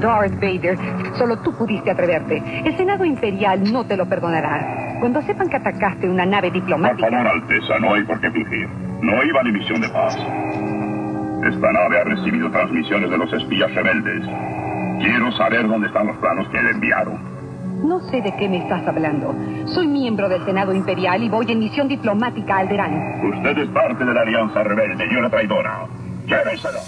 Darth Vader. Solo tú pudiste atreverte. El Senado Imperial no te lo perdonará. Cuando sepan que atacaste una nave diplomática... Por favor, Alteza, no hay por qué fingir. No iba en misión de paz. Esta nave ha recibido transmisiones de los espías rebeldes. Quiero saber dónde están los planos que le enviaron. No sé de qué me estás hablando. Soy miembro del Senado Imperial y voy en misión diplomática a Alderán. Usted es parte de la Alianza Rebelde y una traidora. Llévenselo.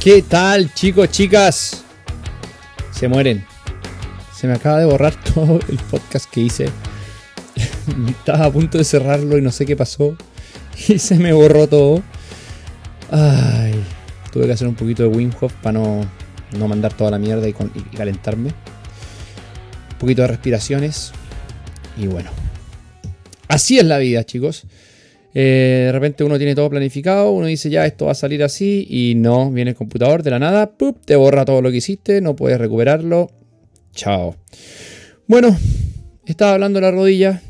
¿Qué tal, chicos, chicas? Se mueren. Se me acaba de borrar todo el podcast que hice. Estaba a punto de cerrarlo y no sé qué pasó. Y se me borró todo. Ay, tuve que hacer un poquito de Wim Hof para no, no mandar toda la mierda y, y calentarme. Un poquito de respiraciones. Y bueno. Así es la vida, chicos. Eh, de repente uno tiene todo planificado, uno dice ya esto va a salir así y no, viene el computador de la nada, ¡pup! te borra todo lo que hiciste, no puedes recuperarlo. Chao. Bueno, estaba hablando de la rodilla.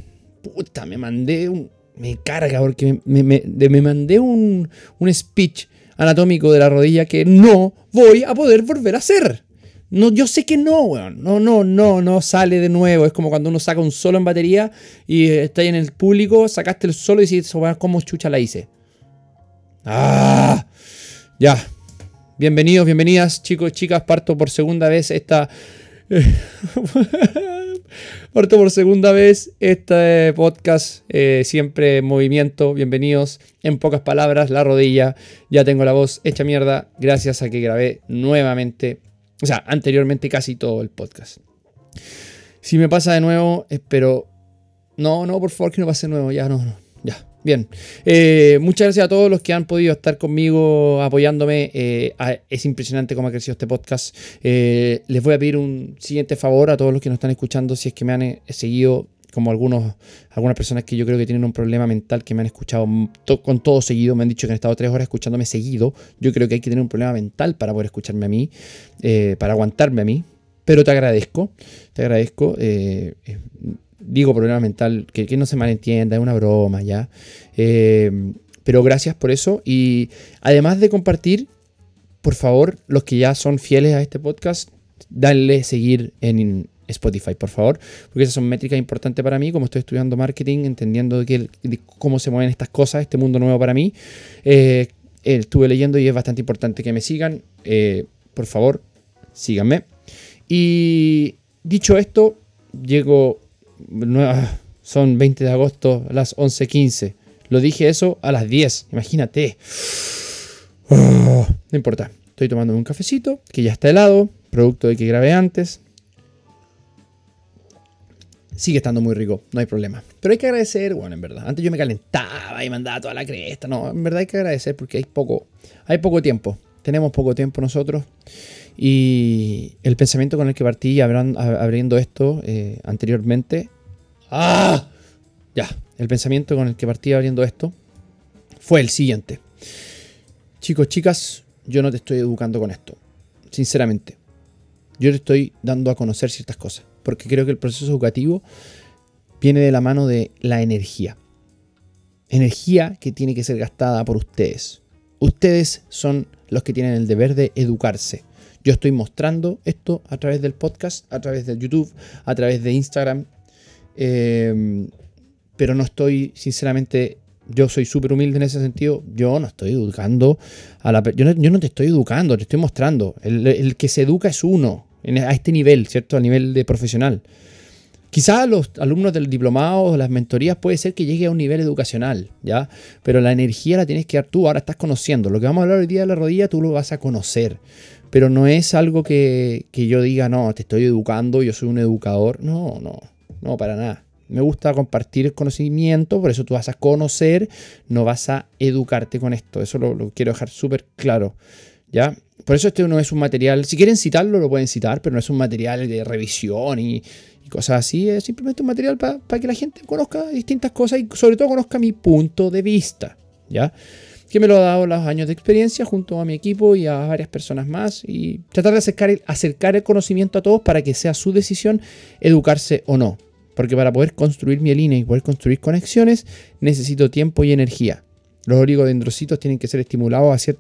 Puta, me mandé un... Me carga porque me, me- de- me mandé un, un speech anatómico de la rodilla que no voy a poder volver a hacer. No, yo sé que no, weón. No, no, no, no sale de nuevo. Es como cuando uno saca un solo en batería y eh, está ahí en el público, sacaste el solo y dices, weón, ¿cómo chucha la hice? ¡Ah! Ya. Bienvenidos, bienvenidas, chicos, chicas. Parto por segunda vez esta. Parto por segunda vez este podcast, eh, siempre en movimiento. Bienvenidos. En pocas palabras, la rodilla. Ya tengo la voz hecha mierda gracias a que grabé nuevamente, o sea, anteriormente casi todo el podcast. Si me pasa de nuevo, espero. No, no, por favor, que no pase de nuevo. Ya, no, no. Ya. Bien. Eh, muchas gracias a todos los que han podido estar conmigo apoyándome. Eh, es impresionante cómo ha crecido este podcast. Eh, les voy a pedir un siguiente favor a todos los que nos están escuchando. Si es que me han seguido, como algunos, algunas personas que yo creo que tienen un problema mental, que me han escuchado con todo seguido, me han dicho que han estado tres horas escuchándome seguido. Yo creo que hay que tener un problema mental para poder escucharme a mí, eh, para aguantarme a mí. Pero te agradezco, te agradezco. eh, eh, digo problema mental, que, no se malentienda, es una broma, ¿ya? Pero gracias por eso. Y además de compartir, por favor, los que ya son fieles a este podcast, danle seguir en Spotify, por favor, porque esas son métricas importantes para mí, como estoy estudiando marketing, entendiendo cómo se mueven estas cosas, este mundo nuevo para mí. Eh, eh, estuve leyendo y es bastante importante que me sigan. Eh, por favor, síganme. Y dicho esto, llego. ah, Son 20 de agosto a las 11.15. Lo dije eso a las 10. Imagínate. No importa. Estoy tomando un cafecito que ya está helado. Producto de que grabé antes. Sigue estando muy rico, no hay problema. Pero hay que agradecer, bueno, en verdad. Antes yo me calentaba y mandaba toda la cresta. No, en verdad hay que agradecer porque hay poco, hay poco tiempo. Tenemos poco tiempo nosotros. Y el pensamiento con el que partí abriendo esto eh, anteriormente. ¡Ah! Ya, el pensamiento con el que partí abriendo esto fue el siguiente. Chicos, chicas, yo no te estoy educando con esto. Sinceramente. Yo te estoy dando a conocer ciertas cosas. Porque creo que el proceso educativo viene de la mano de la energía. Energía que tiene que ser gastada por ustedes. Ustedes son los que tienen el deber de educarse. Yo estoy mostrando esto a través del podcast, a través de YouTube, a través de Instagram. Eh, pero no estoy, sinceramente, yo soy súper humilde en ese sentido. Yo no estoy educando a la yo no, yo no te estoy educando, te estoy mostrando. El que se educa es uno, a este nivel, ¿cierto? A nivel de profesional. Quizás los alumnos del diplomado o las mentorías puede ser que llegue a un nivel educacional, ¿ya? Pero la energía la tienes que dar tú, ahora estás conociendo. Lo que vamos a hablar hoy día de la rodilla, tú lo vas a conocer. Pero no es algo que, que yo diga, no, te estoy educando, yo soy un educador. No, no, no, para nada. Me gusta compartir conocimiento, por eso tú vas a conocer, no vas a educarte con esto. Eso lo quiero dejar súper claro, ¿ya? Por eso este no es un material, si quieren citarlo lo pueden citar, pero no es un material de revisión y, cosas así, es simplemente un material para que la gente conozca distintas cosas y sobre todo conozca mi punto de vista, ¿ya? Que me lo ha dado los años de experiencia junto a mi equipo y a varias personas más y tratar de acercar el, conocimiento a todos para que sea su decisión educarse o no. Porque para poder construir mielina y poder construir conexiones, necesito tiempo y energía. Los oligodendrocitos tienen que ser estimulados a,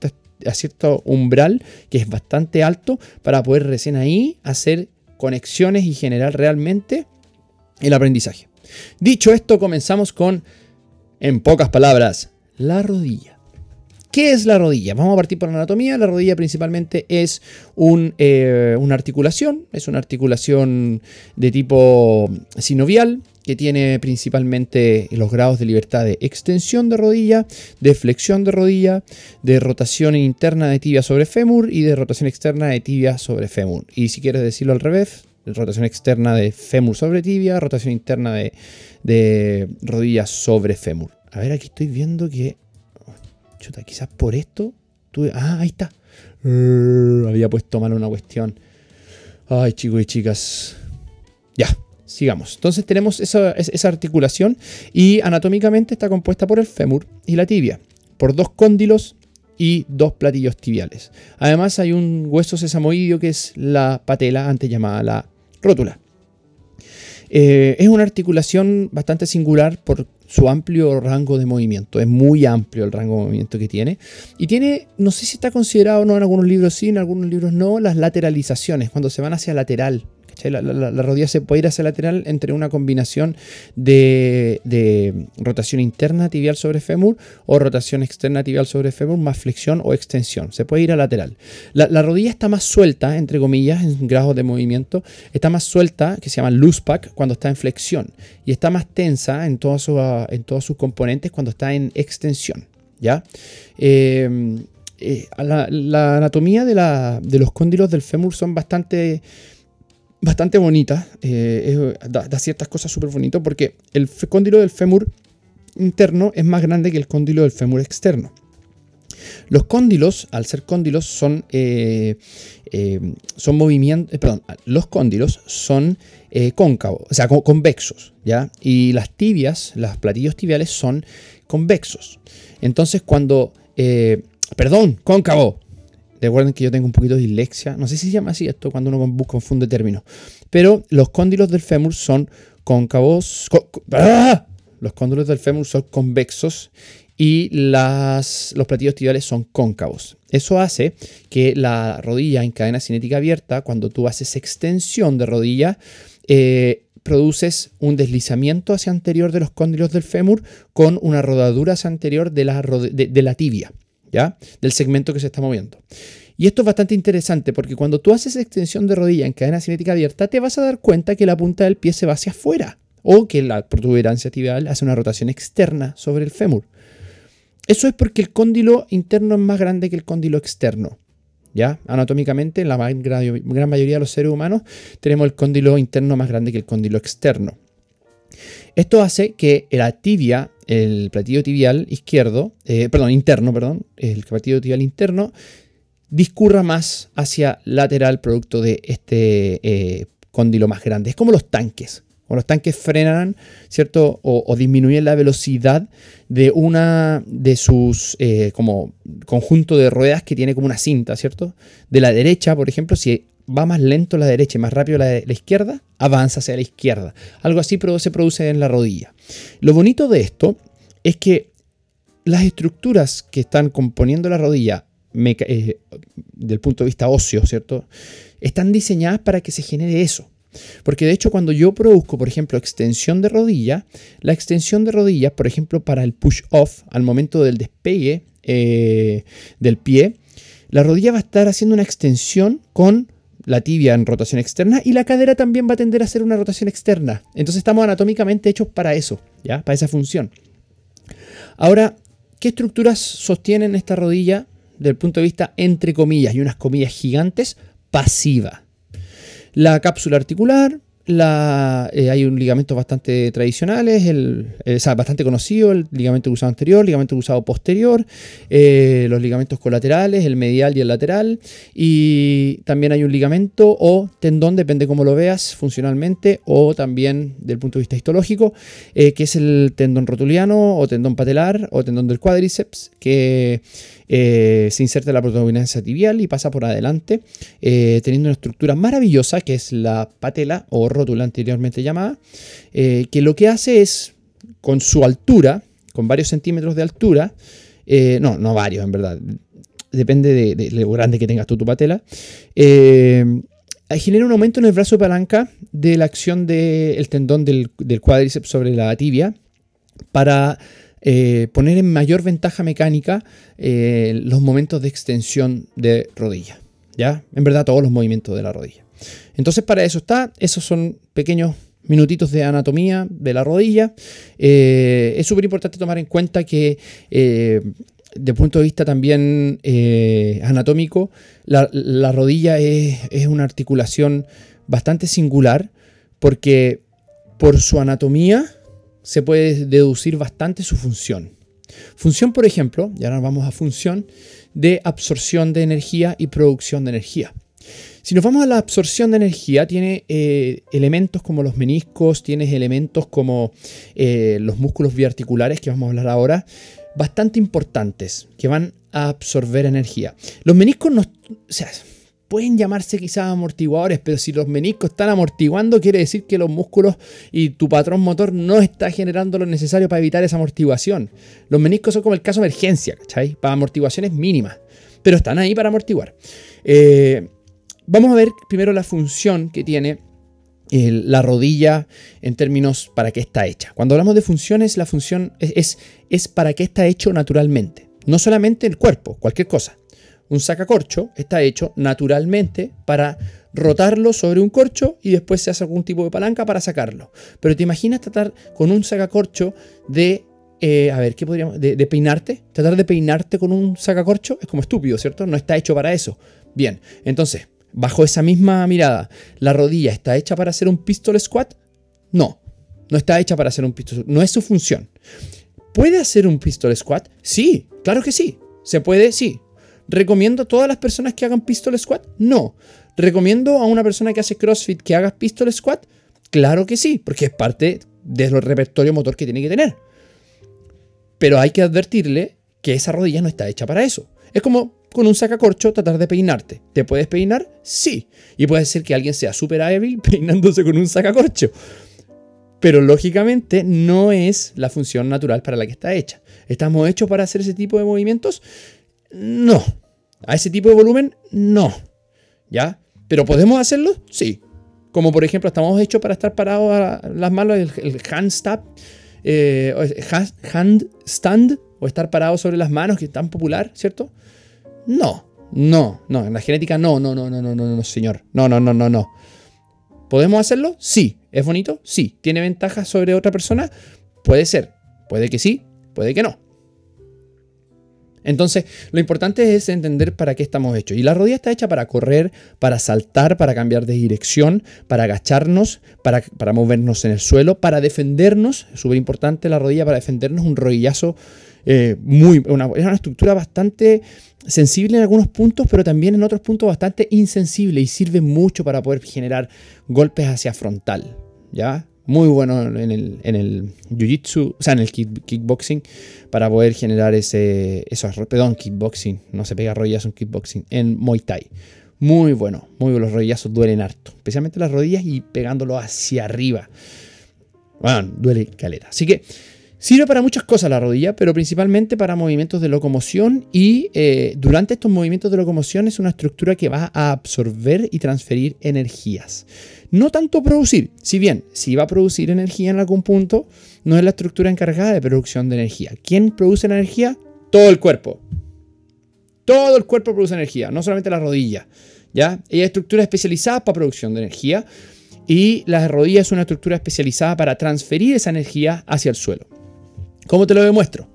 a cierto umbral, que es bastante alto, para poder recién ahí hacer conexiones y generar realmente el aprendizaje. Dicho esto, comenzamos con, en pocas palabras, la rodilla. ¿Qué es la rodilla? Vamos a partir por la anatomía. La rodilla principalmente es eh, una articulación, es una articulación de tipo sinovial que tiene principalmente los grados de libertad de extensión de rodilla, de flexión de rodilla, de rotación interna de tibia sobre fémur y de rotación externa de tibia sobre fémur. Y si quieres decirlo al revés, rotación externa de fémur sobre tibia, rotación interna de, de rodilla sobre fémur. A ver, aquí estoy viendo que Chuta, quizás por esto. ah, ahí está. Había puesto mal una cuestión. Ay, chicos y chicas. Ya, sigamos. Entonces tenemos esa, articulación y anatómicamente está compuesta por el fémur y la tibia, por dos cóndilos y dos platillos tibiales. Además hay un hueso sesamoidio que es la patela, antes llamada la rótula. Eh, es una articulación bastante singular por su amplio rango de movimiento. Es muy amplio el rango de movimiento que tiene. Y tiene, no sé si está considerado o no, en algunos libros sí, en algunos libros no, las lateralizaciones, cuando se van hacia lateral. La, rodilla se puede ir hacia lateral entre una combinación de, rotación interna tibial sobre fémur o rotación externa tibial sobre fémur más flexión o extensión. Se puede ir a lateral. La, rodilla está más suelta, entre comillas, en grados de movimiento. Está más suelta, que se llama loose pack, cuando está en flexión. Y está más tensa en, todos sus, en todos sus componentes cuando está en extensión. ¿Ya? Eh, eh, la, anatomía de, de, los cóndilos del fémur son bastante bastante bonita. Eh, da, ciertas cosas súper bonitas porque el cóndilo del fémur interno es más grande que el cóndilo del fémur externo. Los cóndilos, al ser cóndilos, son, eh, eh, son movimientos, perdón, los cóndilos son cóncavos, o sea, convexos, ¿ya? Y las tibias, los platillos tibiales son convexos. Entonces, cuando, perdón, cóncavo, Recuerden que yo tengo un poquito de dislexia. No sé si se llama así esto cuando uno confunde términos. Pero los cóndilos del fémur son cóncavos. ¡Ah! Los cóndilos del fémur son convexos y las, los platillos tibiales son cóncavos. Eso hace que la rodilla en cadena cinética abierta, cuando tú haces extensión de rodilla, eh, produces un deslizamiento hacia anterior de los cóndilos del fémur con una rodadura hacia anterior de la, de la tibia. ¿Ya? Del segmento que se está moviendo. Y esto es bastante interesante porque cuando tú haces extensión de rodilla en cadena cinética abierta, te vas a dar cuenta que la punta del pie se va hacia afuera o que la protuberancia tibial hace una rotación externa sobre el fémur. Eso es porque el cóndilo interno es más grande que el cóndilo externo. ¿Ya? Anatómicamente, en la gran mayoría de los seres humanos, tenemos el cóndilo interno más grande que el cóndilo externo. Esto hace que la tibia el platillo tibial izquierdo, eh, perdón, interno, perdón, el platillo tibial interno, discurra más hacia lateral producto de este eh, cóndilo más grande. Es como los tanques. O los tanques frenan, ¿cierto? O, disminuyen la velocidad de una de sus eh, como conjunto de ruedas que tiene como una cinta, ¿cierto? De la derecha, por ejemplo, si va más lento la derecha y más rápido la, la izquierda, avanza hacia la izquierda. Algo así se produce en la rodilla. Lo bonito de esto es que las estructuras que están componiendo la rodilla, eh, del punto de vista óseo, ¿cierto? Están diseñadas para que se genere eso. Porque de hecho cuando yo produzco, por ejemplo, extensión de rodilla, la extensión de rodilla, por ejemplo, para el push-off, al momento del despegue eh, del pie, la rodilla va a estar haciendo una extensión con la tibia en rotación externa y la cadera también va a tender a hacer una rotación externa. Entonces estamos anatómicamente hechos para eso, ¿ya? Para esa función. Ahora, ¿qué estructuras sostienen esta rodilla desde el punto de vista, entre comillas, y unas comillas gigantes, pasiva? La cápsula articular, eh, hay un ligamento bastante tradicional, es el, bastante conocido, el ligamento cruzado anterior, ligamento cruzado posterior, eh, los ligamentos colaterales, el medial y el lateral, y también hay un ligamento o tendón, depende cómo lo veas funcionalmente, o también del punto de vista histológico, eh, que es el tendón rotuliano o tendón patelar o tendón del cuádriceps, que se inserta la protuberancia tibial y pasa por adelante, teniendo una estructura maravillosa que es la patela o rótula anteriormente llamada, eh, que lo que hace es, con su altura, con varios centímetros de altura, eh, no, no varios en verdad, depende de, lo grande que tengas tú tu patela, genera un aumento en el brazo de palanca de la acción del tendón del, del cuádriceps sobre la tibia para eh, poner en mayor ventaja mecánica eh, los momentos de extensión de rodilla. ¿Ya? En verdad, todos los movimientos de la rodilla. Entonces, para eso está. Esos son pequeños minutitos de anatomía de la rodilla. Eh, es súper importante tomar en cuenta que, el punto de vista también anatómico, la, rodilla es una articulación bastante singular porque por su anatomía se puede deducir bastante su función. Función, por ejemplo, y ahora vamos a función de absorción de energía y producción de energía. Si nos vamos a la absorción de energía, tiene eh, elementos como los meniscos, tiene elementos como eh, los músculos biarticulares, que vamos a hablar ahora, bastante importantes, que van a absorber energía. Los meniscos no, pueden llamarse quizás amortiguadores, pero si los meniscos están amortiguando, quiere decir que los músculos y tu patrón motor no está generando lo necesario para evitar esa amortiguación. Los meniscos son como el caso de emergencia, ¿cachai? Para amortiguaciones mínimas, pero están ahí para amortiguar. Eh, vamos a ver primero la función que tiene la rodilla en términos para qué está hecha. Cuando hablamos de funciones, la función es, es para qué está hecho naturalmente. No solamente el cuerpo, cualquier cosa. Un sacacorcho está hecho naturalmente para rotarlo sobre un corcho y después se hace algún tipo de palanca para sacarlo. Pero te imaginas tratar con un sacacorcho de eh, a ver, ¿qué podríamos? De, peinarte. Tratar de peinarte con un sacacorcho es como estúpido, ¿cierto? No está hecho para eso. Bien, entonces, bajo esa misma mirada, ¿la rodilla está hecha para hacer un pistol squat? No, no está hecha para hacer un pistol No es su función. ¿Puede hacer un pistol squat? Sí, claro que sí. ¿Se puede? Sí. ¿Recomiendo a todas las personas que hagan pistol squat? No. ¿Recomiendo a una persona que hace CrossFit que haga pistol squat? Claro que sí, porque es parte del repertorio motor que tiene que tener. Pero hay que advertirle que esa rodilla no está hecha para eso. Es como con un sacacorcho tratar de peinarte. ¿Te puedes peinar? Sí. Y puede ser que alguien sea súper hábil peinándose con un sacacorcho. Pero lógicamente no es la función natural para la que está hecha. ¿Estamos hechos para hacer ese tipo de movimientos? No. A ese tipo de volumen, no. ¿Ya? ¿Pero podemos hacerlo? Sí. Como por ejemplo, estamos hechos para estar parados a las manos, el, el handstand, eh, o estar parados sobre las manos, que es tan popular, ¿cierto? No, no, no. En la genética, no, no, no, no, no, no, no, señor. No, no, no, no, no. ¿Podemos hacerlo? Sí. ¿Es bonito? Sí. ¿Tiene ventajas sobre otra persona? Puede ser. Puede que sí, puede que no. Entonces, lo importante es entender para qué estamos hechos. Y la rodilla está hecha para correr, para saltar, para cambiar de dirección, para agacharnos, para, movernos en el suelo, para defendernos. Es súper importante la rodilla para defendernos. Un rodillazo eh, muy. Es una estructura bastante sensible en algunos puntos, pero también en otros puntos bastante insensible y sirve mucho para poder generar golpes hacia frontal. ¿Ya? Muy bueno en el, en el jiu-jitsu, o sea, en el kickboxing, para poder generar ese, esos, perdón, kickboxing, no se pega rodillas en kickboxing, en Muay Thai. Muy bueno, muy bueno, los rodillazos duelen harto, especialmente las rodillas y pegándolo hacia arriba. Bueno, duele caleta. Así que Sirve para muchas cosas la rodilla, pero principalmente para movimientos de locomoción y eh, durante estos movimientos de locomoción es una estructura que va a absorber y transferir energías. No tanto producir, si bien si va a producir energía en algún punto, no es la estructura encargada de producción de energía. ¿Quién produce la energía? Todo el cuerpo. Todo el cuerpo produce energía, no solamente la rodilla. ¿ya? hay estructuras especializadas para producción de energía y la rodilla es una estructura especializada para transferir esa energía hacia el suelo. ¿Cómo te lo demuestro?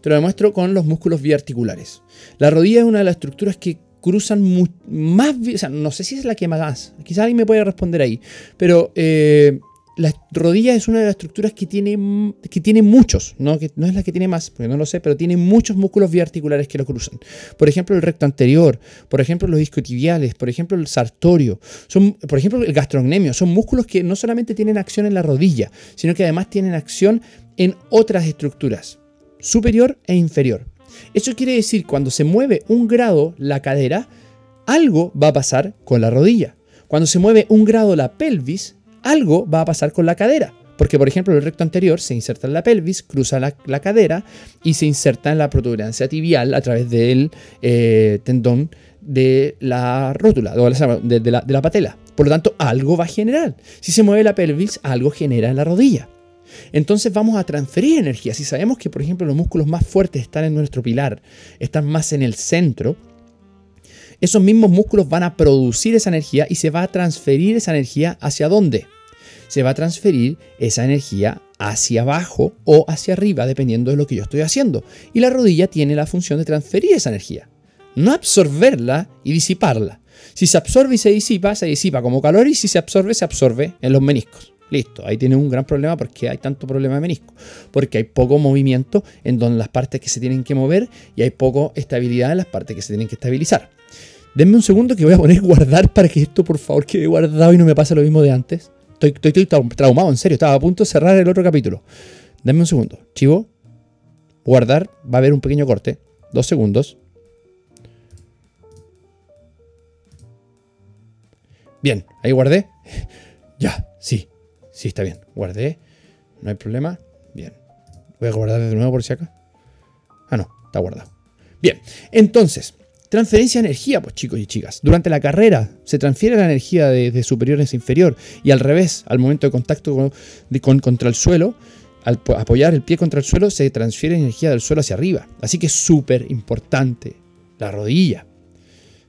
Te lo demuestro con los músculos biarticulares. La rodilla es una de las estructuras que cruzan más, o sea, no sé si es la que más, quizás alguien me puede responder ahí, pero eh, la rodilla es una de las estructuras que tiene, que tiene muchos, ¿no? Que no es la que tiene más, porque no lo sé, pero tiene muchos músculos biarticulares que lo cruzan. Por ejemplo, el recto anterior, por ejemplo, los isquiotibiales, por ejemplo, el sartorio, son, por ejemplo, el gastrocnemio, son músculos que no solamente tienen acción en la rodilla, sino que además tienen acción en otras estructuras, superior e inferior. Eso quiere decir, cuando se mueve un grado la cadera, algo va a pasar con la rodilla. Cuando se mueve un grado la pelvis, algo va a pasar con la cadera. Porque, por ejemplo, el recto anterior se inserta en la pelvis, cruza la, cadera y se inserta en la protuberancia tibial a través del eh, tendón de la rótula, de, la, de la patela. Por lo tanto, algo va a generar. Si se mueve la pelvis, algo genera en la rodilla. Entonces vamos a transferir energía. Si sabemos que, por ejemplo, los músculos más fuertes están en nuestro pilar, están más en el centro, esos mismos músculos van a producir esa energía y se va a transferir esa energía hacia dónde? se va a transferir esa energía hacia abajo o hacia arriba, dependiendo de lo que yo estoy haciendo. Y la rodilla tiene la función de transferir esa energía, no absorberla y disiparla. Si se absorbe y se disipa, se disipa como calor y si se absorbe, se absorbe en los meniscos. Listo, ahí tiene un gran problema porque hay tanto problema de menisco. Porque hay poco movimiento en donde las partes que se tienen que mover y hay poco estabilidad en las partes que se tienen que estabilizar. Denme un segundo que voy a poner guardar para que esto por favor quede guardado y no me pase lo mismo de antes. Estoy, traumado, en serio. Estaba a punto de cerrar el otro capítulo. Dame un segundo. Chivo. Guardar. Va a haber un pequeño corte. Dos segundos. Bien, ahí guardé. Ya, sí. Sí, está bien. Guardé. No hay problema. Bien. Voy a guardar de nuevo por si acá. Ah, no. Está guardado. Bien. Entonces, Transferencia de energía, pues chicos y chicas. Durante la carrera se transfiere la energía de, superior a inferior y al revés, al momento de contacto con, contra el suelo, al apoyar el pie contra el suelo, se transfiere energía del suelo hacia arriba. Así que es súper importante la rodilla.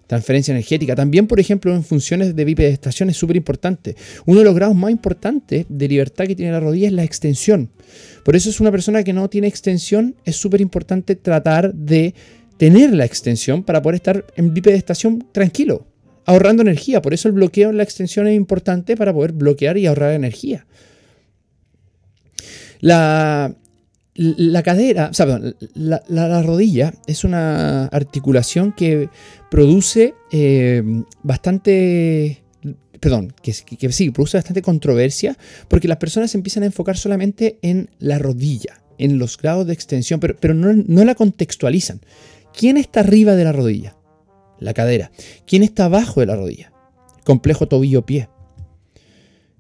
Transferencia energética. También, por ejemplo, en funciones de bipedestación es súper importante. Uno de los grados más importantes de libertad que tiene la rodilla es la extensión. Por eso es una persona que no tiene extensión, es súper importante tratar de tener la extensión para poder estar en bipedestación tranquilo, ahorrando energía. Por eso el bloqueo en la extensión es importante para poder bloquear y ahorrar energía. La, la cadera, o sea, la, rodilla es una articulación que produce eh, bastante, perdón, que, sí, produce bastante controversia porque las personas empiezan a enfocar solamente en la rodilla, en los grados de extensión, pero, pero no, no la contextualizan. ¿Quién está arriba de la rodilla? La cadera. ¿Quién está abajo de la rodilla? Complejo tobillo-pie.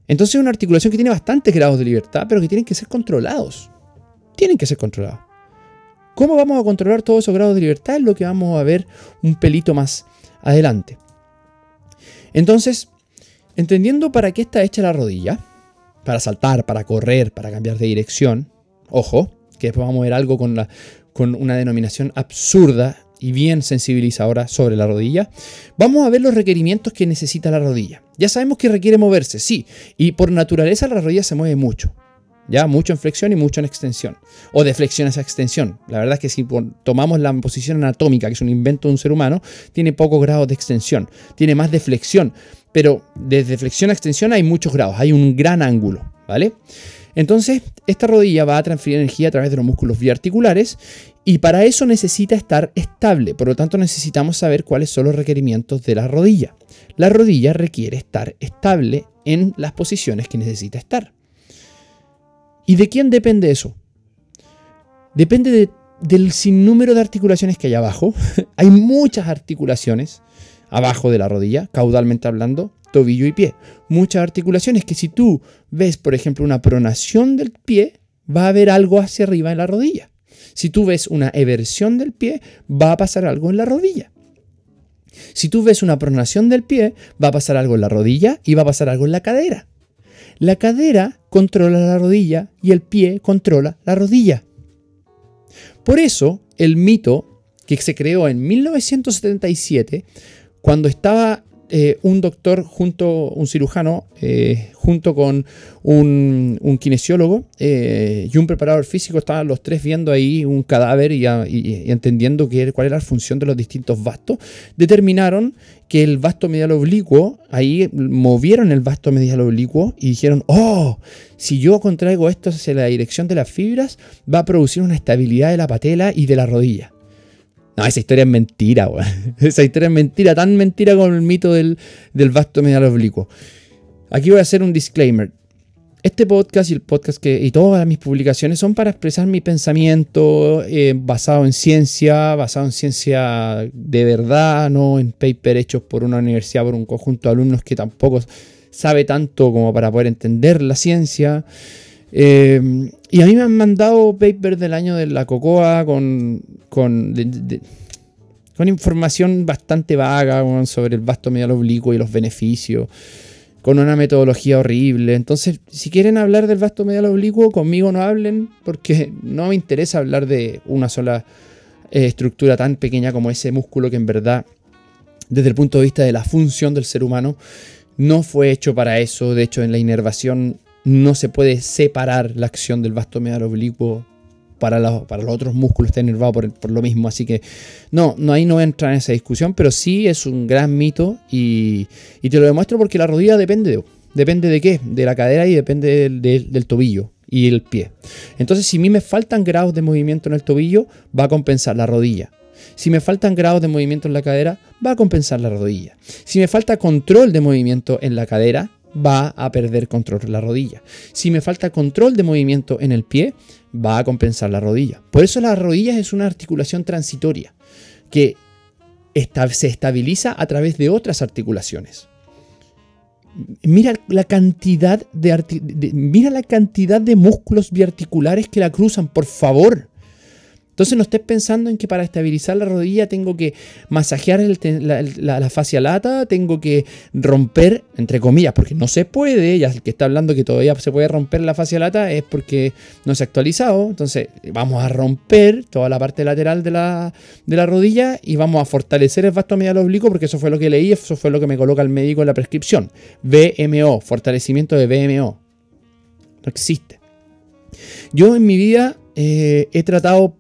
Entonces es una articulación que tiene bastantes grados de libertad, pero que tienen que ser controlados. Tienen que ser controlados. ¿Cómo vamos a controlar todos esos grados de libertad? Es lo que vamos a ver un pelito más adelante. Entonces, entendiendo para qué está hecha la rodilla, para saltar, para correr, para cambiar de dirección, ojo, que después vamos a ver algo con la, con una denominación absurda y bien sensibilizadora sobre la rodilla, vamos a ver los requerimientos que necesita la rodilla. Ya sabemos que requiere moverse, sí, y por naturaleza la rodilla se mueve mucho. Ya, mucho en flexión y mucho en extensión. O de flexión a extensión. La verdad es que si tomamos la posición anatómica, que es un invento de un ser humano, tiene pocos grados de extensión. Tiene más de flexión. Pero desde flexión a extensión hay muchos grados. Hay un gran ángulo. ¿Vale? Entonces, esta rodilla va a transferir energía a través de los músculos biarticulares y para eso necesita estar estable. Por lo tanto, necesitamos saber cuáles son los requerimientos de la rodilla. La rodilla requiere estar estable en las posiciones que necesita estar. ¿Y de quién depende eso? Depende del sinnúmero de articulaciones que hay abajo. hay muchas articulaciones abajo de la rodilla, caudalmente hablando tobillo y pie. Muchas articulaciones que si tú ves, por ejemplo, una pronación del pie, va a haber algo hacia arriba en la rodilla. Si tú ves una eversión del pie, va a pasar algo en la rodilla. Si tú ves una pronación del pie, va a pasar algo en la rodilla y va a pasar algo en la cadera. La cadera controla la rodilla y el pie controla la rodilla. Por eso, el mito que se creó en 1977, cuando estaba eh, un doctor junto, un cirujano, eh, junto con un, kinesiólogo eh, y un preparador físico, estaban los tres viendo ahí un cadáver y, entendiendo cuál era la función de los distintos vastos, determinaron que el vasto medial oblicuo, ahí movieron el vasto medial oblicuo y dijeron, oh, si yo contraigo esto hacia la dirección de las fibras, va a producir una estabilidad de la patela y de la rodilla. No, esa historia es mentira, weón. Esa historia es mentira, tan mentira como el mito del, vasto medial oblicuo. Aquí voy a hacer un disclaimer. Este podcast y el podcast que, y todas mis publicaciones son para expresar mi pensamiento eh, basado en ciencia, basado en ciencia de verdad, no en paper hechos por una universidad, por un conjunto de alumnos que tampoco sabe tanto como para poder entender la ciencia. Eh, y a mí me han mandado papers del año de la cocoa con, con, con información bastante vaga sobre el vasto medial oblicuo y los beneficios, con una metodología horrible. Entonces, si quieren hablar del vasto medial oblicuo, conmigo no hablen, porque no me interesa hablar de una sola eh, estructura tan pequeña como ese músculo que en verdad, desde el punto de vista de la función del ser humano, no fue hecho para eso. De hecho, en la inervación no se puede separar la acción del vasto medial oblicuo para, para los otros músculos, está inervado por, por, lo mismo. Así que no, no, ahí no entra en esa discusión, pero sí es un gran mito y, te lo demuestro porque la rodilla depende de, depende de qué, de la cadera y depende del, del, del tobillo y el pie. Entonces, si a mí me faltan grados de movimiento en el tobillo, va a compensar la rodilla. Si me faltan grados de movimiento en la cadera, va a compensar la rodilla. Si me falta control de movimiento en la cadera, va a perder control la rodilla. Si me falta control de movimiento en el pie, va a compensar la rodilla. Por eso la rodilla es una articulación transitoria que se estabiliza a través de otras articulaciones. Mira la cantidad de, mira la cantidad de músculos biarticulares que la cruzan, por favor. Entonces no estés pensando en que para estabilizar la rodilla tengo que masajear la, la, fascia lata, tengo que romper, entre comillas, porque no se puede, ya el que está hablando que todavía se puede romper la fascia lata es porque no se ha actualizado, entonces vamos a romper toda la parte lateral de la, de la rodilla y vamos a fortalecer el vasto medial oblicuo porque eso fue lo que leí, eso fue lo que me coloca el médico en la prescripción. VMO, fortalecimiento de VMO. No existe. Yo en mi vida eh, he tratado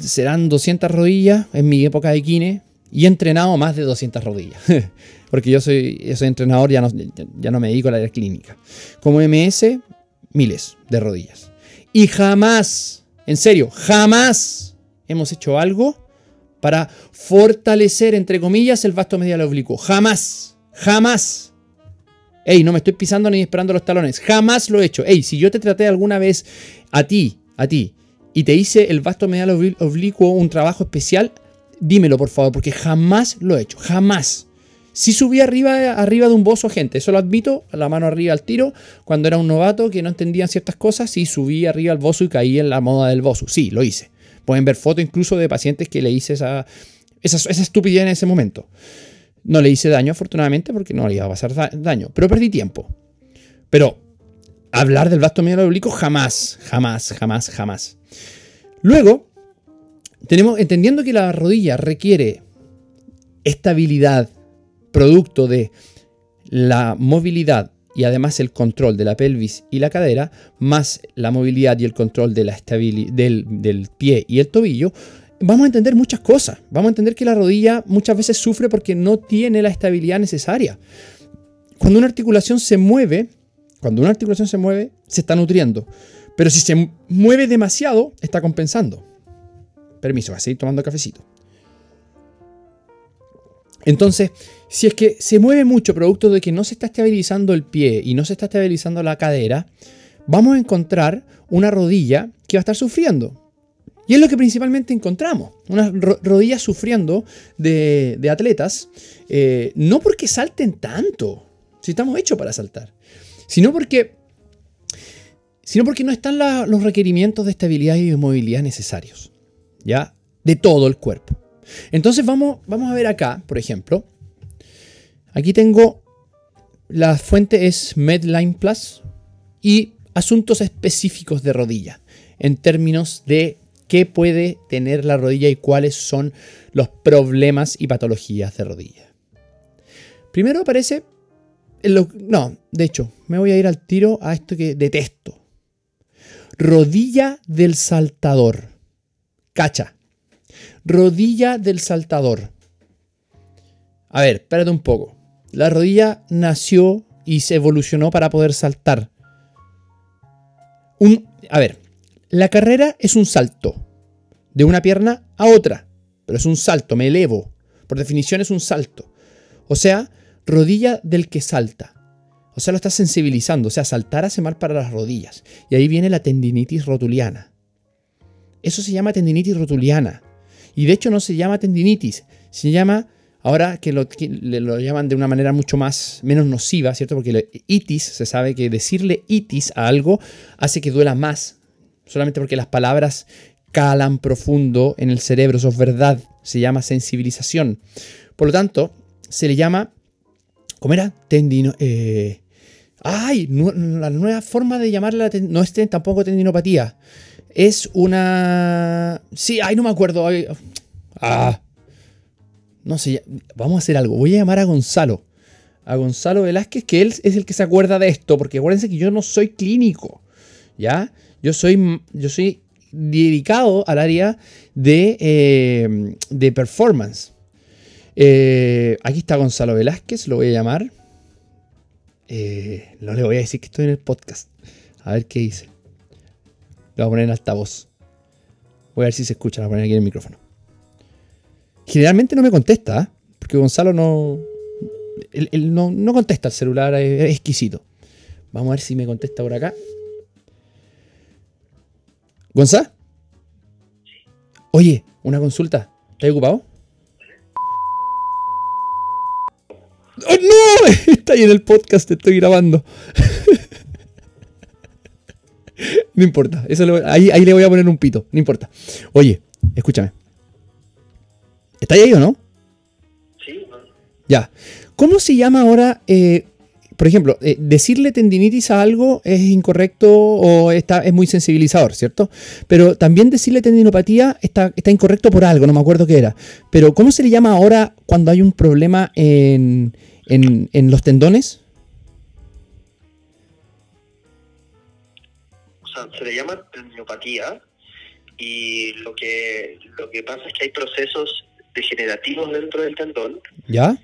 serán 200 rodillas en mi época de kine y he entrenado más de 200 rodillas. Porque yo soy, soy entrenador, ya no, ya no me dedico a la clínica. Como MS, miles de rodillas. Y jamás, en serio, jamás hemos hecho algo para fortalecer, entre comillas, el vasto medial oblicuo. Jamás, jamás. Ey, no me estoy pisando ni esperando los talones. Jamás lo he hecho. Ey, si yo te traté alguna vez a ti, a ti, y te hice el vasto medial oblicuo un trabajo especial, dímelo por favor, porque jamás lo he hecho, jamás. Si subí arriba, arriba de un bozo, gente, eso lo admito, la mano arriba al tiro, cuando era un novato que no entendían ciertas cosas, sí subí arriba al bozo y caí en la moda del bozo, sí, lo hice. Pueden ver fotos incluso de pacientes que le hice esa, esa, esa estupidez en ese momento. No le hice daño, afortunadamente, porque no le iba a pasar daño, pero perdí tiempo. Pero hablar del vasto medial oblicuo jamás, jamás, jamás, jamás. Luego, tenemos, entendiendo que la rodilla requiere estabilidad, producto de la movilidad y además el control de la pelvis y la cadera, más la movilidad y el control de la del, del pie y el tobillo, vamos a entender muchas cosas. Vamos a entender que la rodilla muchas veces sufre porque no tiene la estabilidad necesaria. Cuando una articulación se mueve, cuando una articulación se mueve, se está nutriendo. Pero si se mueve demasiado, está compensando. Permiso, a seguir tomando cafecito. Entonces, si es que se mueve mucho producto de que no se está estabilizando el pie y no se está estabilizando la cadera, vamos a encontrar una rodilla que va a estar sufriendo. Y es lo que principalmente encontramos. Una rodilla sufriendo de, atletas, eh, no porque salten tanto, si estamos hechos para saltar, sino porque sino porque no están los requerimientos de estabilidad y de movilidad necesarios, ¿ya? De todo el cuerpo. Entonces vamos, vamos a ver acá, por ejemplo, aquí tengo, la fuente es Medline Plus y asuntos específicos de rodilla, en términos de qué puede tener la rodilla y cuáles son los problemas y patologías de rodilla. Primero aparece, no, de hecho, me voy a ir al tiro a esto que detesto, Rodilla del saltador. Cacha. Rodilla del saltador. A ver, espérate un poco. La rodilla nació y se evolucionó para poder saltar. Un, a ver, la carrera es un salto. De una pierna a otra. Pero es un salto, me elevo. Por definición es un salto. O sea, rodilla del que salta. O sea, lo está sensibilizando. O sea, saltar hace mal para las rodillas. Y ahí viene la tendinitis rotuliana. Eso se llama tendinitis rotuliana. Y de hecho no se llama tendinitis, se llama ahora que lo, llaman de una manera mucho más, menos nociva, ¿cierto? Porque itis, se sabe que decirle itis a algo hace que duela más, solamente porque las palabras calan profundo en el cerebro, eso es verdad, se llama sensibilización. Por lo tanto, se le llama, ¿cómo era? Tendino, eh, ay, la nueva forma de llamarla no es tampoco tendinopatía, es una, sí, ay, no me acuerdo, ah, no sé, vamos a hacer algo, voy a llamar a Gonzalo, a Gonzalo Velázquez, que él es el que se acuerda de esto, porque acuérdense que yo no soy clínico, ¿ya? Yo soy, yo soy dedicado al área de, eh, de performance. Eh, aquí está Gonzalo Velázquez, lo voy a llamar. Eh, no le voy a decir que estoy en el podcast. A ver qué dice. Lo voy a poner en altavoz. Voy a ver si se escucha. Lo voy a poner aquí en el micrófono. Generalmente no me contesta, porque Gonzalo no, él, no, no, contesta el celular, es exquisito. Vamos a ver si me contesta por acá. ¿Gonza? Oye, una consulta. ¿Estás ocupado? ¡Oh, no! Está ahí en el podcast, te estoy grabando. no importa. Eso ahí, ahí, le voy a poner un pito. No importa. Oye, escúchame. ¿Está ahí o no? Sí. Ya. ¿Cómo se llama ahora eh, por ejemplo, eh, decirle tendinitis a algo es incorrecto o está, es muy sensibilizador, ¿cierto? Pero también decirle tendinopatía está, está incorrecto por algo, no me acuerdo qué era. Pero ¿cómo se le llama ahora cuando hay un problema en, los tendones? O sea, se le llama tendinopatía y lo que, lo que pasa es que hay procesos degenerativos dentro del tendón. ¿Ya?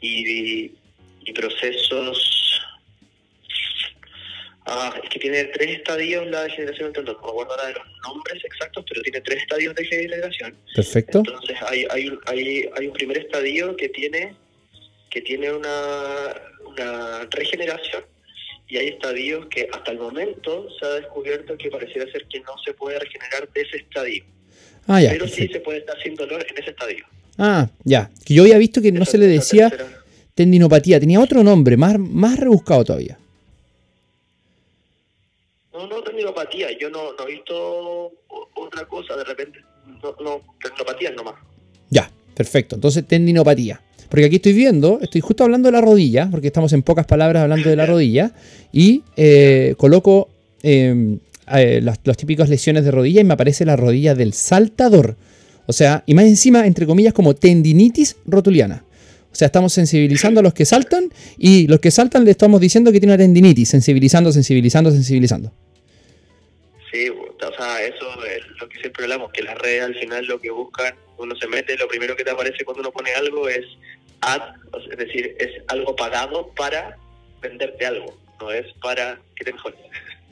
Y, y procesos Ah, es que tiene tres estadios la degeneración del tendón. No me acuerdo ahora de los nombres exactos, pero tiene tres estadios de degeneración. Perfecto. Entonces hay, hay, hay, hay un primer estadio que tiene que tiene una, una regeneración y hay estadios que hasta el momento se ha descubierto que pareciera ser que no se puede regenerar de ese estadio. Ah, ya, pero sí se puede estar sin dolor en ese estadio. Ah, ya. Que yo había visto que no se le decía tendinopatía, tenía otro nombre, más, más rebuscado todavía. No, no, tendinopatía. Yo no, no he visto otra cosa de repente. No, no, tendinopatía nomás. Ya, perfecto. Entonces, tendinopatía. Porque aquí estoy viendo, estoy justo hablando de la rodilla, porque estamos en pocas palabras hablando de la rodilla, y eh, coloco em, eh, las, típicas lesiones de rodilla y me aparece la rodilla del saltador. O sea, y más encima, entre comillas, como tendinitis rotuliana. O sea, estamos sensibilizando a los que saltan y los que saltan le estamos diciendo que tiene una tendinitis, sensibilizando, sensibilizando, sensibilizando. Sí, o sea, eso es lo que siempre hablamos, que las redes al final lo que buscan, uno se mete, lo primero que te aparece cuando uno pone algo es ad, es decir, es algo pagado para venderte algo, no es para que te mejores.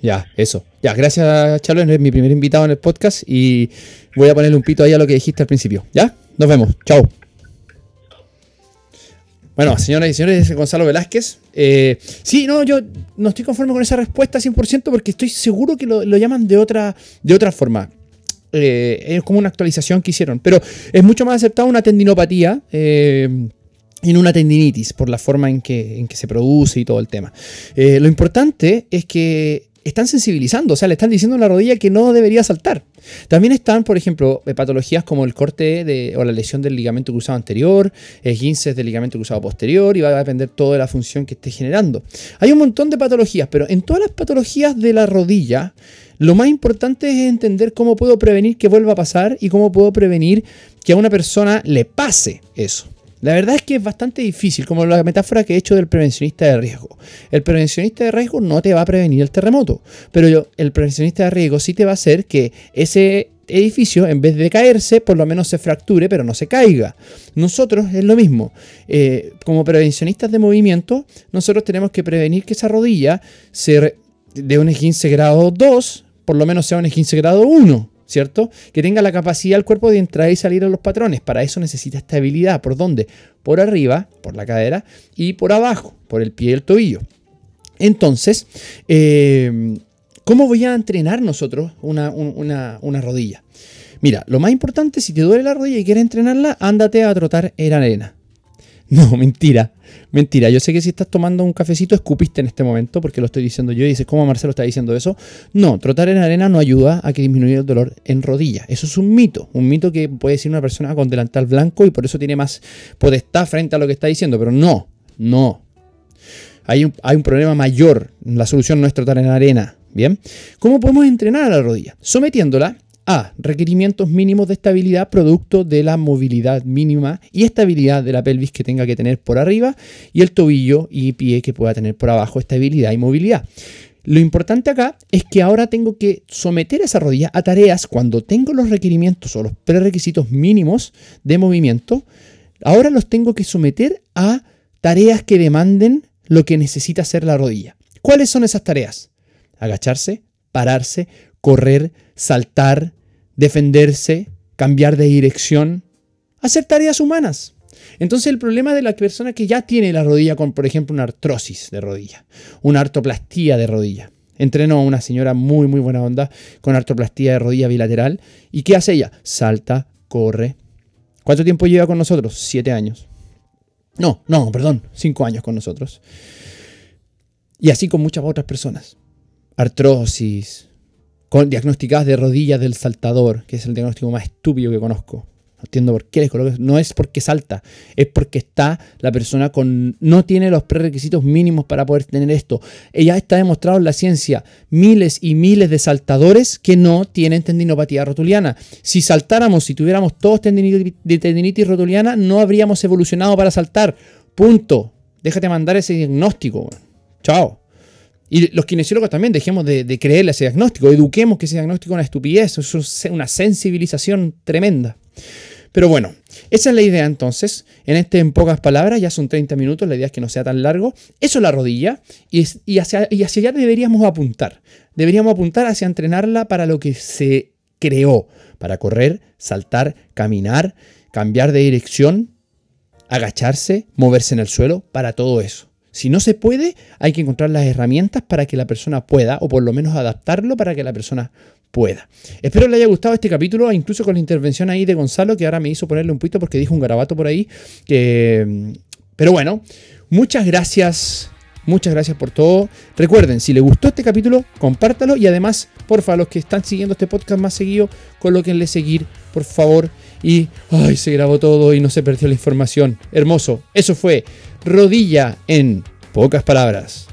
Ya, eso. Ya, gracias, Chalo, eres mi primer invitado en el podcast y voy a ponerle un pito ahí a lo que dijiste al principio. ¿Ya? Nos vemos. Chao. Bueno, señoras y señores, Gonzalo Velázquez. Eh, sí, no, yo no estoy conforme con esa respuesta 100% porque estoy seguro que lo, llaman de otra, de otra forma. Eh, es como una actualización que hicieron, pero es mucho más aceptado una tendinopatía eh, en una tendinitis por la forma en que, en que se produce y todo el tema. lo importante es que están sensibilizando, o sea, le están diciendo a la rodilla que no debería saltar. También están, por ejemplo, eh, patologías como el corte de, o la lesión del ligamento cruzado anterior, esguinces del ligamento cruzado posterior, y va a depender todo de la función que esté generando. Hay un montón de patologías, pero en todas las patologías de la rodilla, lo más importante es entender cómo puedo prevenir que vuelva a pasar y cómo puedo prevenir que a una persona le pase eso. La verdad es que es bastante difícil, como la metáfora que he hecho del prevencionista de riesgo. El prevencionista de riesgo no te va a prevenir el terremoto, pero el prevencionista de riesgo sí te va a hacer que ese edificio, en vez de caerse, por lo menos se fracture, pero no se caiga. Nosotros es lo mismo. Eh, como prevencionistas de movimiento, nosotros tenemos que prevenir que esa rodilla se de un 15 grado 2, por lo menos sea un 15 grado 1. ¿Cierto? Que tenga la capacidad el cuerpo de entrar y salir a los patrones. Para eso necesita estabilidad. ¿Por dónde? Por arriba, por la cadera, y por abajo, por el pie y el tobillo. Entonces, eh, ¿cómo voy a entrenar nosotros una, una, rodilla? Mira, lo más importante, si te duele la rodilla y quieres entrenarla, ándate a trotar en arena. No, mentira. Mentira. Yo sé que si estás tomando un cafecito, escupiste en este momento, porque lo estoy diciendo yo y dices, ¿cómo Marcelo está diciendo eso? No, trotar en arena no ayuda a que disminuya el dolor en rodilla. Eso es un mito. Un mito que puede decir una persona con delantal blanco y por eso tiene más potestad frente a lo que está diciendo. Pero no, no. Hay un, hay un problema mayor. La solución no es trotar en arena. Bien. ¿Cómo podemos entrenar a la rodilla? Sometiéndola a. Requerimientos mínimos de estabilidad producto de la movilidad mínima y estabilidad de la pelvis que tenga que tener por arriba y el tobillo y pie que pueda tener por abajo estabilidad y movilidad. Lo importante acá es que ahora tengo que someter esa rodilla a tareas cuando tengo los requerimientos o los prerequisitos mínimos de movimiento. Ahora los tengo que someter a tareas que demanden lo que necesita hacer la rodilla. ¿Cuáles son esas tareas? Agacharse, pararse, correr, saltar, defenderse, cambiar de dirección, hacer tareas humanas. Entonces el problema de la persona que ya tiene la rodilla con, por ejemplo, una artrosis de rodilla, una artoplastía de rodilla. Entrenó a una señora muy, muy buena onda con artoplastía de rodilla bilateral. ¿Y qué hace ella? Salta, corre. ¿Cuánto tiempo lleva con nosotros? Siete años. No, no, perdón, cinco años con nosotros. Y así con muchas otras personas. Artrosis, con diagnosticadas de rodillas del saltador, que es el diagnóstico más estúpido que conozco. No entiendo por qué les coloco. No es porque salta, es porque está la persona con. no tiene los prerequisitos mínimos para poder tener esto. Ya está demostrado en la ciencia miles y miles de saltadores que no tienen tendinopatía rotuliana. Si saltáramos, si tuviéramos todos tendinitis, rotuliana, no habríamos evolucionado para saltar. Punto. Déjate mandar ese diagnóstico. Chao. Y los kinesiólogos también dejemos de, creerle a ese diagnóstico, eduquemos que ese diagnóstico es una estupidez, es una sensibilización tremenda. Pero bueno, esa es la idea entonces. En este, en pocas palabras, ya son 30 minutos, la idea es que no sea tan largo. Eso es la rodilla y, y, hacia, y hacia allá deberíamos apuntar. Deberíamos apuntar hacia entrenarla para lo que se creó, para correr, saltar, caminar, cambiar de dirección, agacharse, moverse en el suelo, para todo eso. Si no se puede, hay que encontrar las herramientas para que la persona pueda, o por lo menos adaptarlo para que la persona pueda. Espero le haya gustado este capítulo, incluso con la intervención ahí de Gonzalo, que ahora me hizo ponerle un poquito porque dijo un garabato por ahí. Pero bueno, muchas gracias. Muchas gracias por todo. Recuerden, si les gustó este capítulo, compártalo y además, porfa, los que están siguiendo este podcast más seguido, colóquenle seguir, por favor. Y, ay, se grabó todo y no se perdió la información. Hermoso. Eso fue rodilla en pocas palabras.